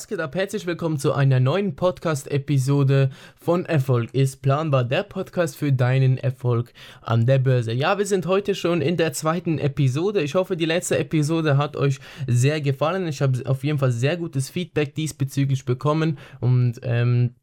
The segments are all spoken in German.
Was geht ab? Herzlich willkommen zu einer neuen Podcast-Episode von Erfolg ist planbar, der Podcast für deinen Erfolg an der Börse. Ja, wir sind heute schon in der zweiten Episode. Ich hoffe, die letzte Episode hat euch sehr gefallen. Ich habe auf jeden Fall sehr gutes Feedback diesbezüglich bekommen und ähm,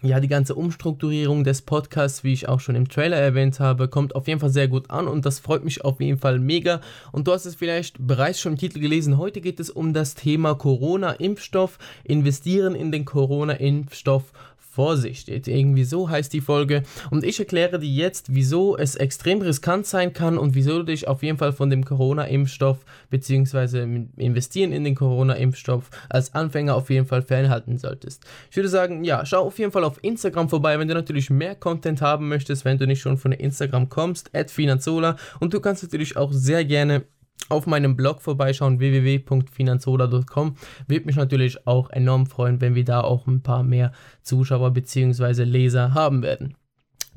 ja, die ganze Umstrukturierung des Podcasts, wie ich auch schon im Trailer erwähnt habe, kommt auf jeden Fall sehr gut an und das freut mich auf jeden Fall mega. Und du hast es vielleicht bereits schon im Titel gelesen. Heute geht es um das Thema Corona-Impfstoff, investieren in den Corona-Impfstoff Vorsicht, irgendwie so heißt die Folge. Und ich erkläre dir jetzt, wieso es extrem riskant sein kann und wieso du dich auf jeden Fall von dem Corona-Impfstoff bzw. investieren in den Corona-Impfstoff als Anfänger auf jeden Fall fernhalten solltest. Ich würde sagen, ja, schau auf jeden Fall auf Instagram vorbei, wenn du natürlich mehr Content haben möchtest, wenn du nicht schon von Instagram kommst, Finanzola. Und du kannst natürlich auch sehr gerne auf meinem Blog vorbeischauen, www.finanzola.com. Würde mich natürlich auch enorm freuen, wenn wir da auch ein paar mehr Zuschauer bzw. Leser haben werden.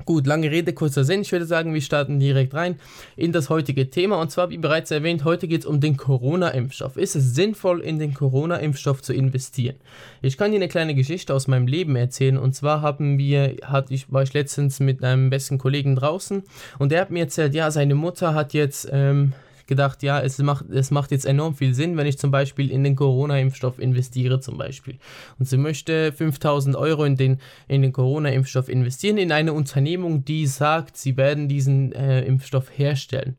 Gut, lange Rede, kurzer Sinn. Ich würde sagen, wir starten direkt rein in das heutige Thema. Und zwar, wie bereits erwähnt, heute geht es um den Corona-Impfstoff. Ist es sinnvoll, in den Corona-Impfstoff zu investieren? Ich kann dir eine kleine Geschichte aus meinem Leben erzählen. Und zwar haben wir, hatte ich, war ich letztens mit einem besten Kollegen draußen und der hat mir erzählt, ja, seine Mutter hat jetzt ähm, gedacht, ja, es macht, es macht jetzt enorm viel Sinn, wenn ich zum Beispiel in den Corona-Impfstoff investiere zum Beispiel. Und sie möchte 5000 Euro in den, in den Corona-Impfstoff investieren, in eine Unternehmung, die sagt, sie werden diesen äh, Impfstoff herstellen.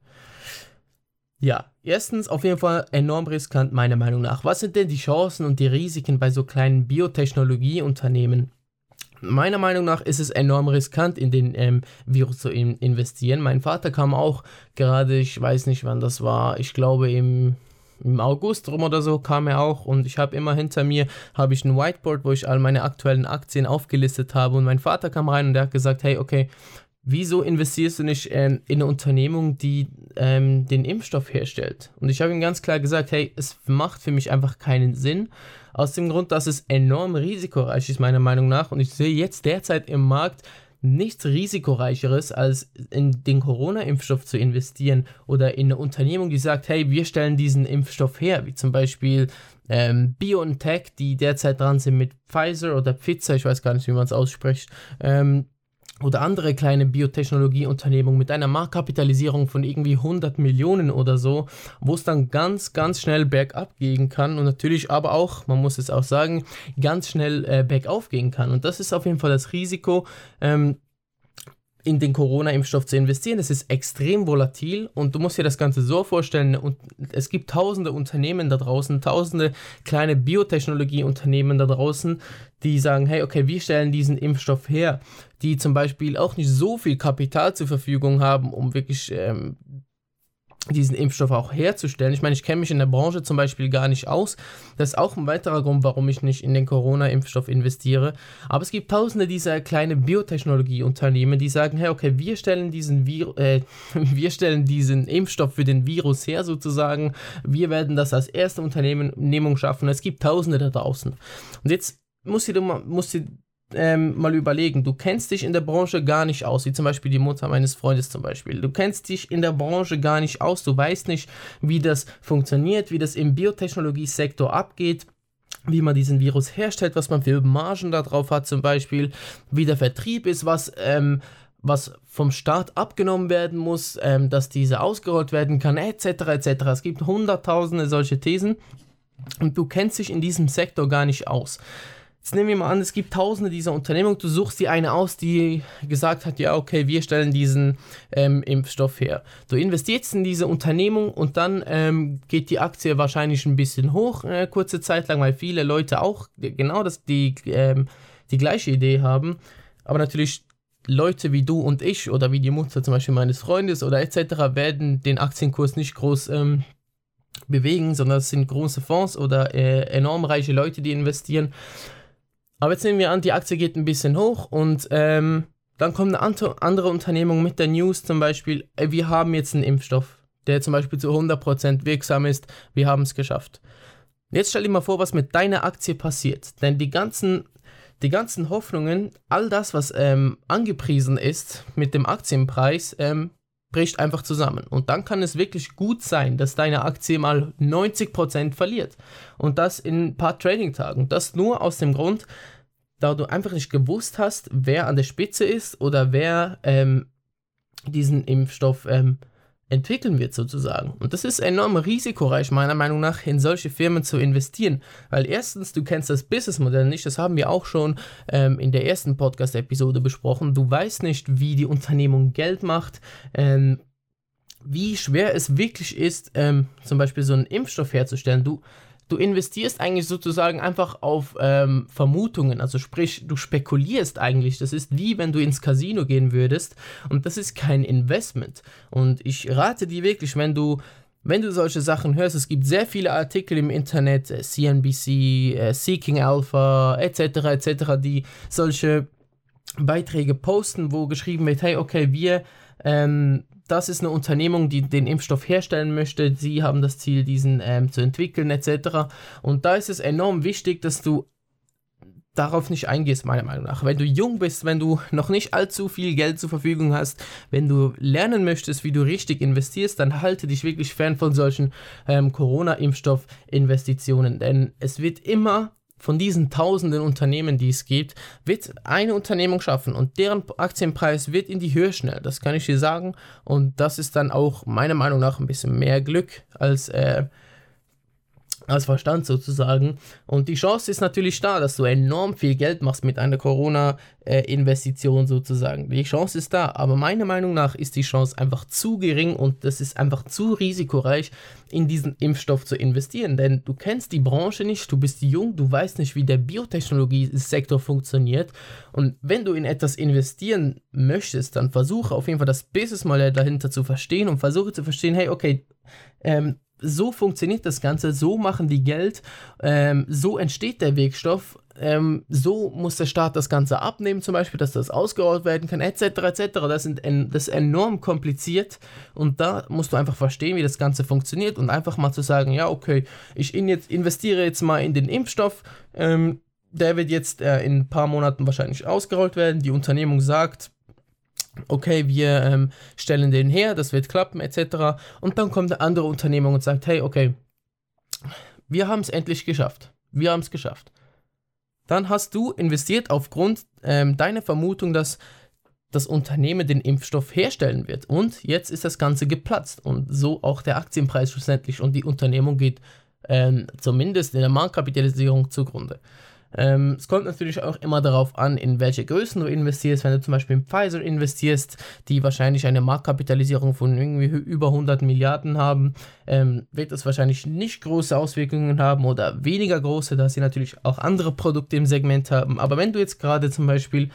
Ja, erstens auf jeden Fall enorm riskant meiner Meinung nach. Was sind denn die Chancen und die Risiken bei so kleinen Biotechnologieunternehmen? Meiner Meinung nach ist es enorm riskant, in den ähm, Virus zu in investieren. Mein Vater kam auch gerade, ich weiß nicht wann das war, ich glaube im, im August rum oder so kam er auch und ich habe immer hinter mir habe ich ein Whiteboard, wo ich all meine aktuellen Aktien aufgelistet habe und mein Vater kam rein und der hat gesagt, hey, okay, wieso investierst du nicht ähm, in eine Unternehmung, die ähm, den Impfstoff herstellt? Und ich habe ihm ganz klar gesagt, hey, es macht für mich einfach keinen Sinn. Aus dem Grund, dass es enorm risikoreich ist, meiner Meinung nach. Und ich sehe jetzt derzeit im Markt nichts risikoreicheres, als in den Corona-Impfstoff zu investieren oder in eine Unternehmung, die sagt, hey, wir stellen diesen Impfstoff her, wie zum Beispiel ähm, BioNTech, die derzeit dran sind mit Pfizer oder Pfizer, ich weiß gar nicht, wie man es ausspricht, ähm, oder andere kleine Biotechnologieunternehmungen mit einer Marktkapitalisierung von irgendwie 100 Millionen oder so, wo es dann ganz, ganz schnell bergab gehen kann und natürlich aber auch, man muss es auch sagen, ganz schnell äh, bergauf gehen kann. Und das ist auf jeden Fall das Risiko, ähm, in den Corona-Impfstoff zu investieren. Es ist extrem volatil und du musst dir das Ganze so vorstellen, und es gibt tausende Unternehmen da draußen, tausende kleine Biotechnologie-Unternehmen da draußen, die sagen, hey, okay, wir stellen diesen Impfstoff her, die zum Beispiel auch nicht so viel Kapital zur Verfügung haben, um wirklich ähm, diesen Impfstoff auch herzustellen. Ich meine, ich kenne mich in der Branche zum Beispiel gar nicht aus. Das ist auch ein weiterer Grund, warum ich nicht in den Corona-Impfstoff investiere. Aber es gibt tausende dieser kleinen Biotechnologieunternehmen, die sagen, hey, okay, wir stellen diesen Vir äh, wir stellen diesen Impfstoff für den Virus her sozusagen. Wir werden das als erste Unternehmung schaffen. Es gibt tausende da draußen. Und jetzt musst du, musst du ähm, mal überlegen, du kennst dich in der Branche gar nicht aus, wie zum Beispiel die Mutter meines Freundes zum Beispiel. Du kennst dich in der Branche gar nicht aus, du weißt nicht, wie das funktioniert, wie das im Biotechnologiesektor abgeht wie man diesen Virus herstellt, was man für Margen da drauf hat zum Beispiel, wie der Vertrieb ist, was, ähm, was vom Staat abgenommen werden muss, ähm, dass diese ausgerollt werden kann, etc. etc. Es gibt hunderttausende solche Thesen und du kennst dich in diesem Sektor gar nicht aus. Jetzt nehmen wir mal an, es gibt tausende dieser Unternehmungen, du suchst dir eine aus, die gesagt hat, ja, okay, wir stellen diesen ähm, Impfstoff her. Du investierst in diese Unternehmung und dann ähm, geht die Aktie wahrscheinlich ein bisschen hoch, äh, kurze Zeit lang, weil viele Leute auch genau das, die, ähm, die gleiche Idee haben. Aber natürlich Leute wie du und ich oder wie die Mutter zum Beispiel meines Freundes oder etc. werden den Aktienkurs nicht groß ähm, bewegen, sondern es sind große Fonds oder äh, enorm reiche Leute, die investieren. Aber jetzt nehmen wir an, die Aktie geht ein bisschen hoch und ähm, dann kommt eine andere Unternehmung mit der News zum Beispiel, äh, wir haben jetzt einen Impfstoff, der zum Beispiel zu 100% wirksam ist, wir haben es geschafft. Jetzt stell dir mal vor, was mit deiner Aktie passiert. Denn die ganzen, die ganzen Hoffnungen, all das, was ähm, angepriesen ist mit dem Aktienpreis, ähm, bricht einfach zusammen. Und dann kann es wirklich gut sein, dass deine Aktie mal 90% verliert. Und das in ein paar Trading-Tagen. Das nur aus dem Grund, da du einfach nicht gewusst hast, wer an der Spitze ist oder wer ähm, diesen Impfstoff ähm, entwickeln wird sozusagen. Und das ist enorm risikoreich, meiner Meinung nach, in solche Firmen zu investieren. Weil erstens, du kennst das Businessmodell nicht, das haben wir auch schon ähm, in der ersten Podcast-Episode besprochen. Du weißt nicht, wie die Unternehmung Geld macht, ähm, wie schwer es wirklich ist, ähm, zum Beispiel so einen Impfstoff herzustellen. Du, du investierst eigentlich sozusagen einfach auf ähm, Vermutungen, also sprich, du spekulierst eigentlich. Das ist wie wenn du ins Casino gehen würdest und das ist kein Investment. Und ich rate dir wirklich, wenn du wenn du solche Sachen hörst, es gibt sehr viele Artikel im Internet, äh, CNBC, äh, Seeking Alpha, etc., etc., die solche Beiträge posten, wo geschrieben wird, hey, okay, wir ähm, das ist eine Unternehmung, die den Impfstoff herstellen möchte. Sie haben das Ziel, diesen ähm, zu entwickeln etc. Und da ist es enorm wichtig, dass du darauf nicht eingehst, meiner Meinung nach. Wenn du jung bist, wenn du noch nicht allzu viel Geld zur Verfügung hast, wenn du lernen möchtest, wie du richtig investierst, dann halte dich wirklich fern von solchen ähm, Corona-Impfstoff-Investitionen. Denn es wird immer von diesen tausenden Unternehmen, die es gibt, wird eine Unternehmung schaffen und deren Aktienpreis wird in die Höhe schnell. Das kann ich dir sagen. Und das ist dann auch meiner Meinung nach ein bisschen mehr Glück als äh, als Verstand sozusagen. Und die Chance ist natürlich da, dass du enorm viel Geld machst mit einer Corona-Investition sozusagen. Die Chance ist da, aber meiner Meinung nach ist die Chance einfach zu gering und das ist einfach zu risikoreich, in diesen Impfstoff zu investieren. Denn du kennst die Branche nicht, du bist jung, du weißt nicht, wie der Biotechnologie-Sektor funktioniert. Und wenn du in etwas investieren möchtest, dann versuche auf jeden Fall das Businessmodell dahinter zu verstehen und versuche zu verstehen, hey, okay, ähm, so funktioniert das Ganze, so machen die Geld, ähm, so entsteht der Wirkstoff, ähm, so muss der Staat das Ganze abnehmen, zum Beispiel, dass das ausgerollt werden kann, etc. etc. Das, sind das ist enorm kompliziert und da musst du einfach verstehen, wie das Ganze funktioniert und einfach mal zu sagen, ja, okay, ich in jetzt, investiere jetzt mal in den Impfstoff, ähm, der wird jetzt äh, in ein paar Monaten wahrscheinlich ausgerollt werden. Die Unternehmung sagt, okay, wir ähm, stellen den her, das wird klappen, etc. Und dann kommt eine andere Unternehmung und sagt, hey, okay, wir haben es endlich geschafft. Wir haben es geschafft. Dann hast du investiert aufgrund ähm, deiner Vermutung, dass das Unternehmen den Impfstoff herstellen wird. Und jetzt ist das Ganze geplatzt. Und so auch der Aktienpreis schlussendlich. Und die Unternehmung geht ähm, zumindest in der Marktkapitalisierung zugrunde. Ähm, es kommt natürlich auch immer darauf an, in welche Größen du investierst. Wenn du zum Beispiel in Pfizer investierst, die wahrscheinlich eine Marktkapitalisierung von irgendwie über 100 Milliarden haben, ähm, wird das wahrscheinlich nicht große Auswirkungen haben oder weniger große, da sie natürlich auch andere Produkte im Segment haben. Aber wenn du jetzt gerade zum Beispiel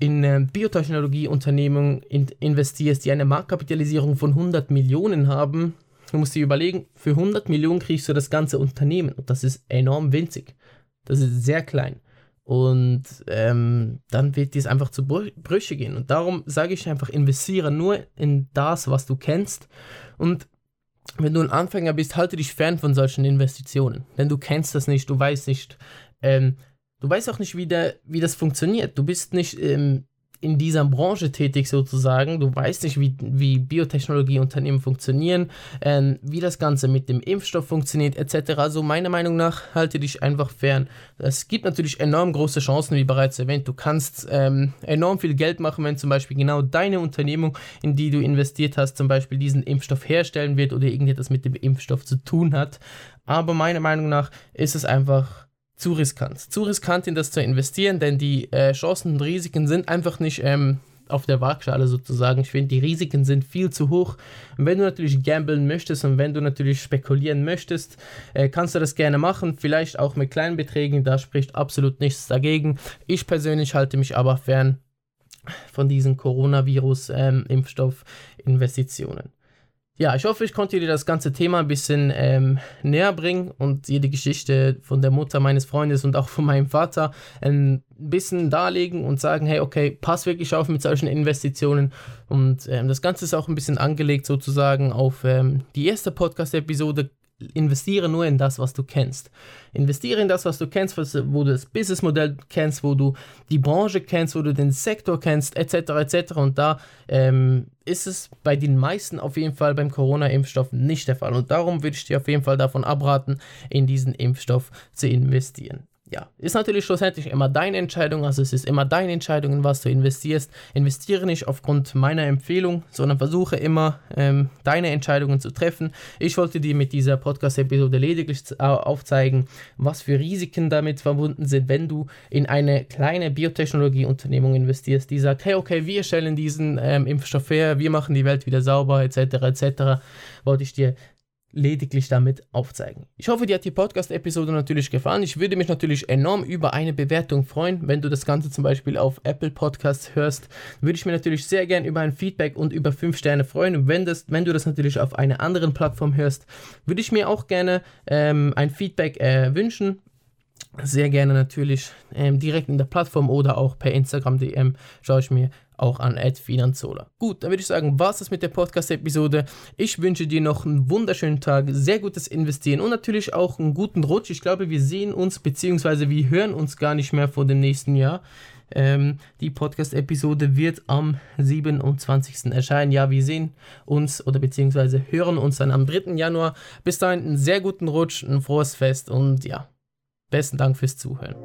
in äh, Biotechnologieunternehmen in investierst, die eine Marktkapitalisierung von 100 Millionen haben, du musst dir überlegen, für 100 Millionen kriegst du das ganze Unternehmen und das ist enorm winzig. Das ist sehr klein. Und ähm, dann wird dies einfach zu Brüche gehen. Und darum sage ich einfach, investiere nur in das, was du kennst. Und wenn du ein Anfänger bist, halte dich fern von solchen Investitionen. Denn du kennst das nicht, du weißt nicht, ähm, du weißt auch nicht, wie, der, wie das funktioniert. Du bist nicht ähm, in dieser Branche tätig sozusagen. Du weißt nicht, wie, wie Biotechnologieunternehmen funktionieren, äh, wie das Ganze mit dem Impfstoff funktioniert, etc. Also meiner Meinung nach halte dich einfach fern. Es gibt natürlich enorm große Chancen, wie bereits erwähnt. Du kannst ähm, enorm viel Geld machen, wenn zum Beispiel genau deine Unternehmung, in die du investiert hast, zum Beispiel diesen Impfstoff herstellen wird oder irgendetwas mit dem Impfstoff zu tun hat. Aber meiner Meinung nach ist es einfach zu riskant. Zu riskant in das zu investieren, denn die äh, Chancen und Risiken sind einfach nicht ähm, auf der Waagschale sozusagen. Ich finde, die Risiken sind viel zu hoch. Und wenn du natürlich gamblen möchtest und wenn du natürlich spekulieren möchtest, äh, kannst du das gerne machen. Vielleicht auch mit kleinen Beträgen, da spricht absolut nichts dagegen. Ich persönlich halte mich aber fern von diesen Coronavirus-Impfstoff-Investitionen. Ähm, ja, ich hoffe, ich konnte dir das ganze Thema ein bisschen ähm, näher bringen und dir die Geschichte von der Mutter meines Freundes und auch von meinem Vater ein bisschen darlegen und sagen, hey, okay, pass wirklich auf mit solchen Investitionen. Und ähm, das Ganze ist auch ein bisschen angelegt sozusagen auf ähm, die erste Podcast-Episode investiere nur in das, was du kennst. Investiere in das, was du kennst, wo du das Businessmodell kennst, wo du die Branche kennst, wo du den Sektor kennst, etc. etc. Und da ähm, ist es bei den meisten auf jeden Fall beim Corona-Impfstoff nicht der Fall. Und darum würde ich dir auf jeden Fall davon abraten, in diesen Impfstoff zu investieren ja, ist natürlich schlussendlich immer deine Entscheidung, also es ist immer deine Entscheidung, in was du investierst. Investiere nicht aufgrund meiner Empfehlung, sondern versuche immer ähm, deine Entscheidungen zu treffen. Ich wollte dir mit dieser Podcast-Episode lediglich aufzeigen, was für Risiken damit verbunden sind, wenn du in eine kleine Biotechnologieunternehmung investierst, die sagt, hey, okay, wir stellen diesen ähm, Impfstoff her, wir machen die Welt wieder sauber, etc., etc., wollte ich dir lediglich damit aufzeigen. Ich hoffe, dir hat die Podcast-Episode natürlich gefallen. Ich würde mich natürlich enorm über eine Bewertung freuen. Wenn du das Ganze zum Beispiel auf Apple Podcasts hörst, würde ich mir natürlich sehr gern über ein Feedback und über 5 Sterne freuen. Wenn, das, wenn du das natürlich auf einer anderen Plattform hörst, würde ich mir auch gerne ähm, ein Feedback äh, wünschen sehr gerne natürlich ähm, direkt in der Plattform oder auch per Instagram DM schaue ich mir auch an Finanzola. Gut, dann würde ich sagen, was ist mit der Podcast-Episode. Ich wünsche dir noch einen wunderschönen Tag, sehr gutes Investieren und natürlich auch einen guten Rutsch. Ich glaube, wir sehen uns bzw. wir hören uns gar nicht mehr vor dem nächsten Jahr. Ähm, die Podcast-Episode wird am 27. erscheinen. Ja, wir sehen uns oder beziehungsweise hören uns dann am 3. Januar. Bis dahin einen sehr guten Rutsch, ein frohes Fest und ja, besten Dank fürs Zuhören.